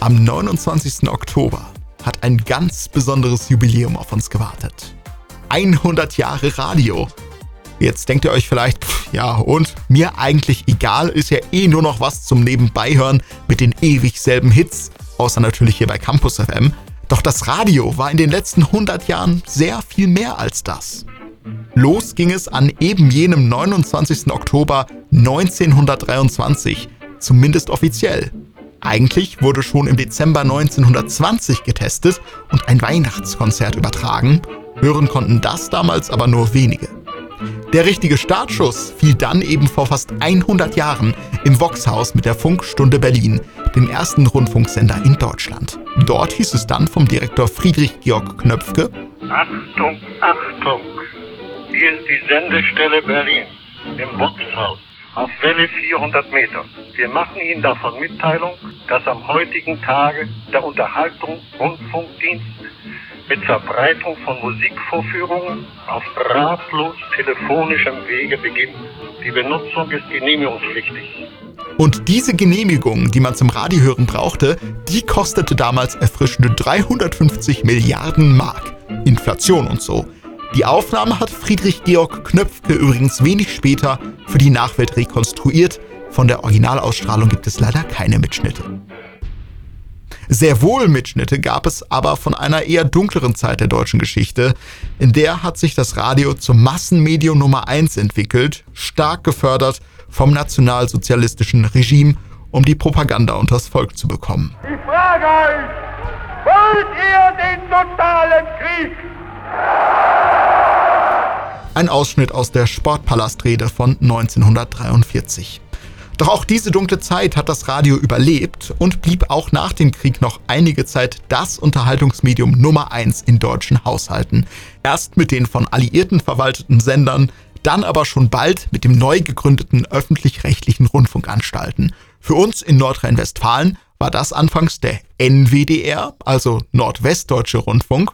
Am 29. Oktober hat ein ganz besonderes Jubiläum auf uns gewartet. 100 Jahre Radio. Jetzt denkt ihr euch vielleicht, pff, ja und, mir eigentlich egal, ist ja eh nur noch was zum Nebenbeihören mit den ewig selben Hits, außer natürlich hier bei Campus FM. Doch das Radio war in den letzten 100 Jahren sehr viel mehr als das. Los ging es an eben jenem 29. Oktober 1923, zumindest offiziell. Eigentlich wurde schon im Dezember 1920 getestet und ein Weihnachtskonzert übertragen. Hören konnten das damals aber nur wenige. Der richtige Startschuss fiel dann eben vor fast 100 Jahren im Voxhaus mit der Funkstunde Berlin, dem ersten Rundfunksender in Deutschland. Dort hieß es dann vom Direktor Friedrich Georg Knöpfke: Achtung, Achtung! Hier ist die Sendestelle Berlin im Voxhaus auf Welle 400 Meter. Wir machen Ihnen davon Mitteilung, dass am heutigen Tage der Unterhaltung Rundfunkdienst mit Verbreitung von Musikvorführungen auf drahtlos telefonischem Wege beginnt. Die Benutzung ist genehmigungspflichtig. Und diese Genehmigung, die man zum Radiohören brauchte, die kostete damals erfrischende 350 Milliarden Mark. Inflation und so. Die Aufnahme hat Friedrich Georg Knöpfke übrigens wenig später für die Nachwelt rekonstruiert. Von der Originalausstrahlung gibt es leider keine Mitschnitte. Sehr wohl Mitschnitte gab es aber von einer eher dunkleren Zeit der deutschen Geschichte. In der hat sich das Radio zum Massenmedium Nummer 1 entwickelt, stark gefördert vom nationalsozialistischen Regime, um die Propaganda unters Volk zu bekommen. Ich frage euch, wollt ihr den totalen Krieg? Ein Ausschnitt aus der Sportpalastrede von 1943. Doch auch diese dunkle Zeit hat das Radio überlebt und blieb auch nach dem Krieg noch einige Zeit das Unterhaltungsmedium Nummer 1 in deutschen Haushalten. Erst mit den von Alliierten verwalteten Sendern, dann aber schon bald mit dem neu gegründeten öffentlich-rechtlichen Rundfunkanstalten. Für uns in Nordrhein-Westfalen war das anfangs der NWDR, also Nordwestdeutsche Rundfunk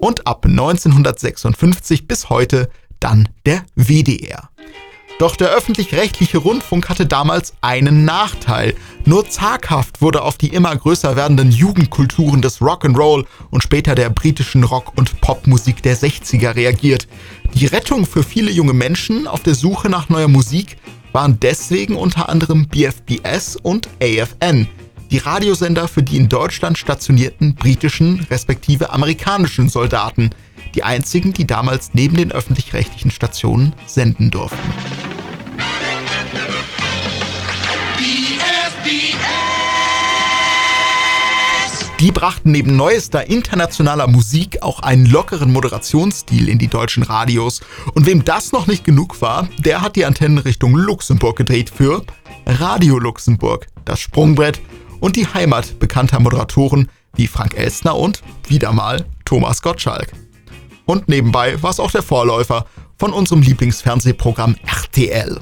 und ab 1956 bis heute dann der WDR. Doch der öffentlich-rechtliche Rundfunk hatte damals einen Nachteil. Nur zaghaft wurde auf die immer größer werdenden Jugendkulturen des Rock'n'Roll und später der britischen Rock- und Popmusik der 60er reagiert. Die Rettung für viele junge Menschen auf der Suche nach neuer Musik waren deswegen unter anderem BFBS und AFN, die Radiosender für die in Deutschland stationierten britischen respektive amerikanischen Soldaten, die einzigen, die damals neben den öffentlich-rechtlichen Stationen senden durften. Die brachten neben neuester internationaler Musik auch einen lockeren Moderationsstil in die deutschen Radios. Und wem das noch nicht genug war, der hat die Antennen Richtung Luxemburg gedreht für Radio Luxemburg, das Sprungbrett und die Heimat bekannter Moderatoren wie Frank Elstner und wieder mal Thomas Gottschalk. Und nebenbei war es auch der Vorläufer von unserem Lieblingsfernsehprogramm RTL.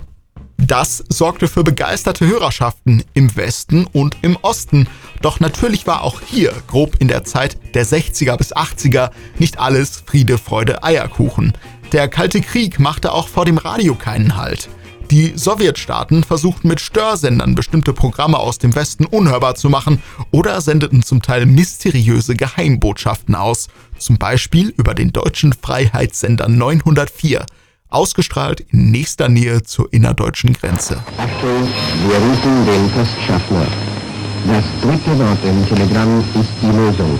Das sorgte für begeisterte Hörerschaften im Westen und im Osten. Doch natürlich war auch hier, grob in der Zeit der 60er bis 80er, nicht alles Friede, Freude, Eierkuchen. Der Kalte Krieg machte auch vor dem Radio keinen Halt. Die Sowjetstaaten versuchten mit Störsendern bestimmte Programme aus dem Westen unhörbar zu machen oder sendeten zum Teil mysteriöse Geheimbotschaften aus, zum Beispiel über den deutschen Freiheitssender 904, ausgestrahlt in nächster Nähe zur innerdeutschen Grenze. Achtung, wir rufen den Postschaffner. Das dritte Wort im Telegramm ist die Lösung.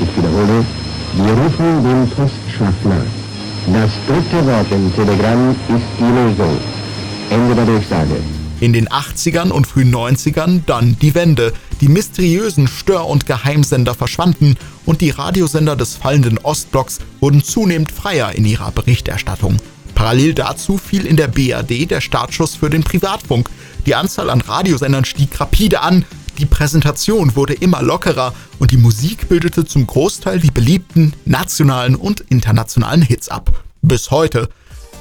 Ich wiederhole, wir rufen den Postschaffner. Das dritte Wort im Telegramm ist die Lösung. Ende der Durchsage. In den 80ern und frühen 90ern dann die Wende. Die mysteriösen Stör- und Geheimsender verschwanden und die Radiosender des fallenden Ostblocks wurden zunehmend freier in ihrer Berichterstattung. Parallel dazu fiel in der BRD der Startschuss für den Privatfunk. Die Anzahl an Radiosendern stieg rapide an, die Präsentation wurde immer lockerer und die Musik bildete zum Großteil die beliebten nationalen und internationalen Hits ab. Bis heute.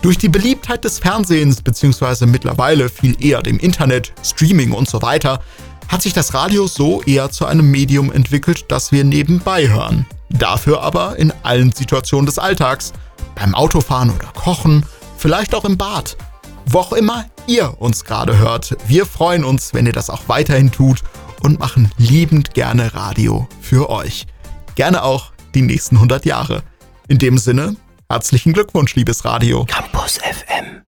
Durch die Beliebtheit des Fernsehens bzw. mittlerweile viel eher dem Internet, Streaming und so weiter, hat sich das Radio so eher zu einem Medium entwickelt, das wir nebenbei hören. Dafür aber in allen Situationen des Alltags. Beim Autofahren oder Kochen, vielleicht auch im Bad. Wo auch immer ihr uns gerade hört. Wir freuen uns, wenn ihr das auch weiterhin tut und machen liebend gerne Radio für euch. Gerne auch die nächsten 100 Jahre. In dem Sinne, herzlichen Glückwunsch, liebes Radio. Campus FM.